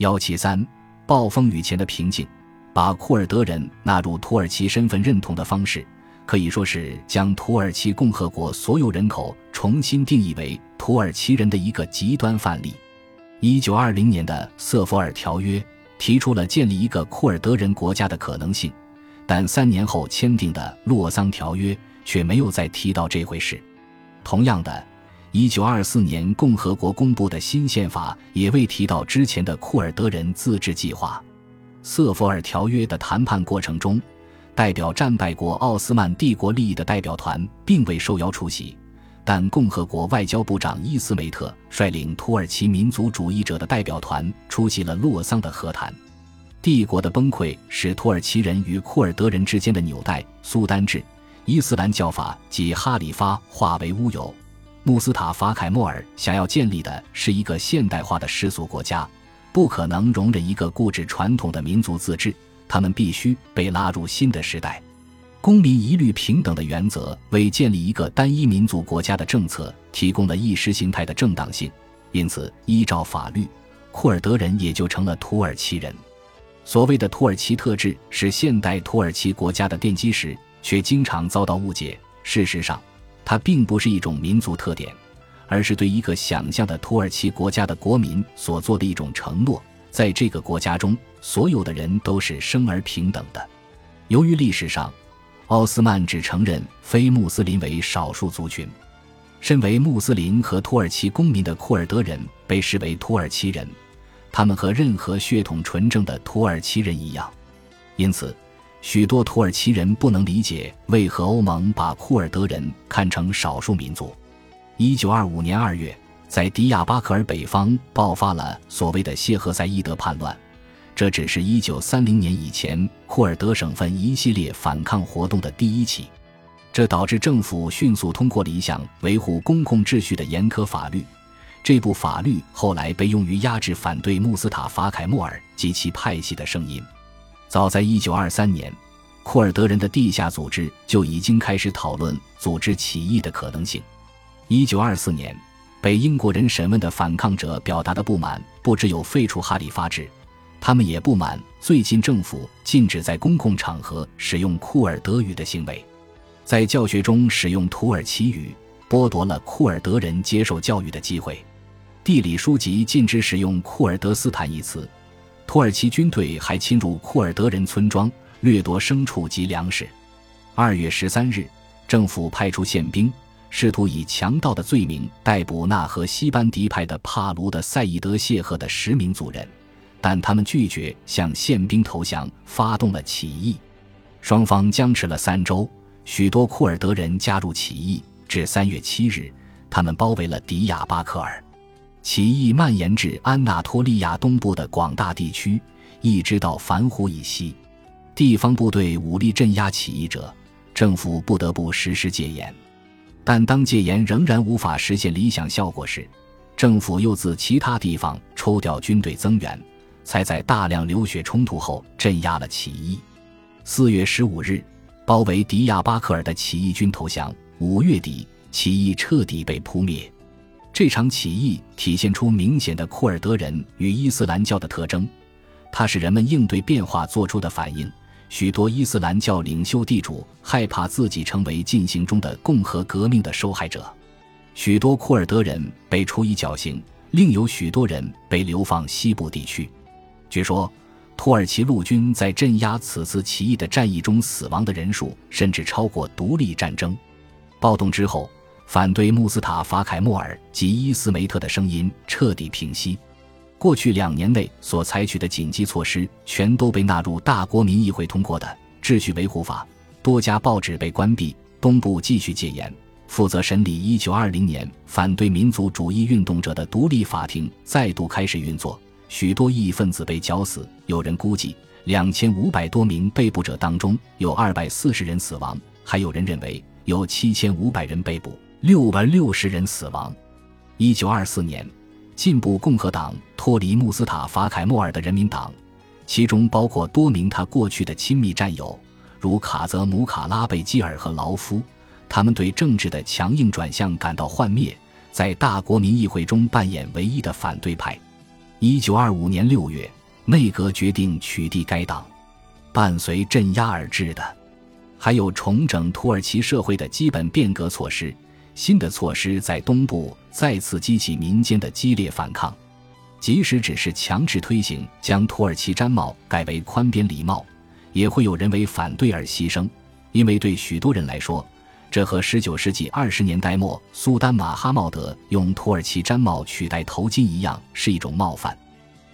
幺七三，暴风雨前的平静，把库尔德人纳入土耳其身份认同的方式，可以说是将土耳其共和国所有人口重新定义为土耳其人的一个极端范例。一九二零年的瑟佛尔条约提出了建立一个库尔德人国家的可能性，但三年后签订的洛桑条约却没有再提到这回事。同样的，一九二四年共和国公布的新宪法也未提到之前的库尔德人自治计划。瑟佛尔条约的谈判过程中，代表战败国奥斯曼帝国利益的代表团并未受邀出席。但共和国外交部长伊斯梅特率领土耳其民族主义者的代表团出席了洛桑的和谈。帝国的崩溃使土耳其人与库尔德人之间的纽带——苏丹制、伊斯兰教法及哈里发化为乌有。穆斯塔法·凯莫尔想要建立的是一个现代化的世俗国家，不可能容忍一个固执传统的民族自治，他们必须被拉入新的时代。公民一律平等的原则为建立一个单一民族国家的政策提供了意识形态的正当性，因此，依照法律，库尔德人也就成了土耳其人。所谓的土耳其特质是现代土耳其国家的奠基石，却经常遭到误解。事实上，它并不是一种民族特点，而是对一个想象的土耳其国家的国民所做的一种承诺：在这个国家中，所有的人都是生而平等的。由于历史上，奥斯曼只承认非穆斯林为少数族群，身为穆斯林和土耳其公民的库尔德人被视为土耳其人，他们和任何血统纯正的土耳其人一样。因此，许多土耳其人不能理解为何欧盟把库尔德人看成少数民族。一九二五年二月，在迪亚巴克尔北方爆发了所谓的谢赫塞伊德叛乱。这只是一九三零年以前库尔德省份一系列反抗活动的第一起，这导致政府迅速通过了一项维护公共秩序的严苛法律。这部法律后来被用于压制反对穆斯塔法·凯莫尔及其派系的声音。早在一九二三年，库尔德人的地下组织就已经开始讨论组织起义的可能性。一九二四年，被英国人审问的反抗者表达的不满，不只有废除哈里发制。他们也不满最近政府禁止在公共场合使用库尔德语的行为，在教学中使用土耳其语，剥夺了库尔德人接受教育的机会。地理书籍禁止使用库尔德斯坦一词。土耳其军队还侵入库尔德人村庄，掠夺牲畜及粮食。二月十三日，政府派出宪兵，试图以强盗的罪名逮捕那和西班迪派的帕卢的赛义德谢赫的十名族人。但他们拒绝向宪兵投降，发动了起义。双方僵持了三周，许多库尔德人加入起义。至三月七日，他们包围了迪亚巴克尔。起义蔓延至安纳托利亚东部的广大地区，一直到凡湖以西。地方部队武力镇压起义者，政府不得不实施戒严。但当戒严仍然无法实现理想效果时，政府又自其他地方抽调军队增援。才在大量流血冲突后镇压了起义。四月十五日，包围迪亚巴克尔的起义军投降。五月底，起义彻底被扑灭。这场起义体现出明显的库尔德人与伊斯兰教的特征，它是人们应对变化做出的反应。许多伊斯兰教领袖地主害怕自己成为进行中的共和革命的受害者，许多库尔德人被处以绞刑，另有许多人被流放西部地区。据说，土耳其陆军在镇压此次起义的战役中死亡的人数甚至超过独立战争。暴动之后，反对穆斯塔法·凯莫尔及伊斯梅特的声音彻底平息。过去两年内所采取的紧急措施全都被纳入大国民议会通过的《秩序维护法》。多家报纸被关闭，东部继续戒严。负责审理1920年反对民族主义运动者的独立法庭再度开始运作。许多异议分子被绞死，有人估计两千五百多名被捕者当中有二百四十人死亡，还有人认为有七千五百人被捕，六百六十人死亡。一九二四年，进步共和党脱离穆斯塔法·凯莫尔的人民党，其中包括多名他过去的亲密战友，如卡泽姆卡拉贝基尔和劳夫，他们对政治的强硬转向感到幻灭，在大国民议会中扮演唯一的反对派。一九二五年六月，内阁决定取缔该党。伴随镇压而至的，还有重整土耳其社会的基本变革措施。新的措施在东部再次激起民间的激烈反抗。即使只是强制推行将土耳其毡帽改为宽边礼帽，也会有人为反对而牺牲，因为对许多人来说，这和19世纪20年代末苏丹马哈茂德用土耳其毡帽取代头巾一样，是一种冒犯。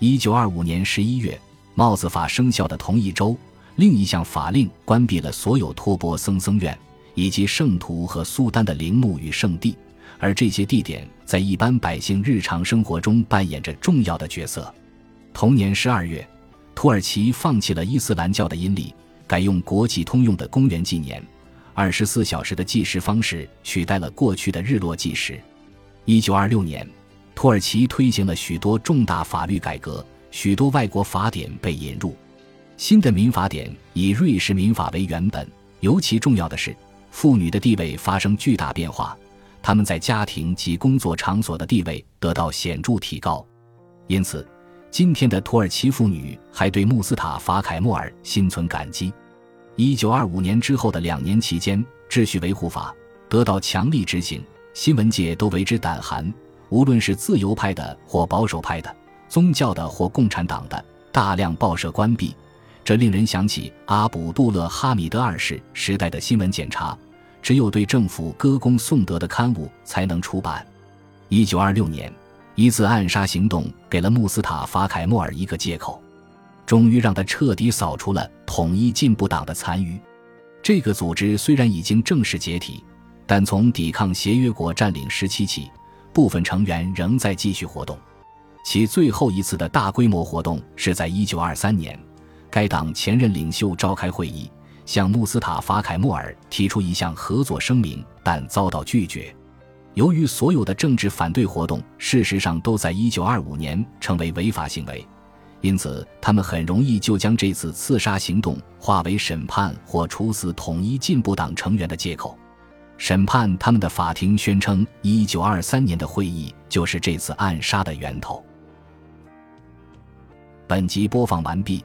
1925年11月，帽子法生效的同一周，另一项法令关闭了所有托钵僧僧院以及圣徒和苏丹的陵墓与圣地。而这些地点在一般百姓日常生活中扮演着重要的角色。同年十二月，土耳其放弃了伊斯兰教的阴历，改用国际通用的公元纪年，二十四小时的计时方式取代了过去的日落计时。一九二六年，土耳其推行了许多重大法律改革，许多外国法典被引入。新的民法典以瑞士民法为原本，尤其重要的是，妇女的地位发生巨大变化。他们在家庭及工作场所的地位得到显著提高，因此，今天的土耳其妇女还对穆斯塔法凯莫尔心存感激。一九二五年之后的两年期间，秩序维护法得到强力执行，新闻界都为之胆寒。无论是自由派的或保守派的、宗教的或共产党的，大量报社关闭，这令人想起阿卜杜勒哈米德二世时代的新闻检查。只有对政府歌功颂德的刊物才能出版。一九二六年，一次暗杀行动给了穆斯塔法凯莫尔一个借口，终于让他彻底扫除了统一进步党的残余。这个组织虽然已经正式解体，但从抵抗协约国占领时期起，部分成员仍在继续活动。其最后一次的大规模活动是在一九二三年，该党前任领袖召开会议。向穆斯塔法凯莫尔提出一项合作声明，但遭到拒绝。由于所有的政治反对活动事实上都在1925年成为违法行为，因此他们很容易就将这次刺杀行动化为审判或处死统一进步党成员的借口。审判他们的法庭宣称，1923年的会议就是这次暗杀的源头。本集播放完毕，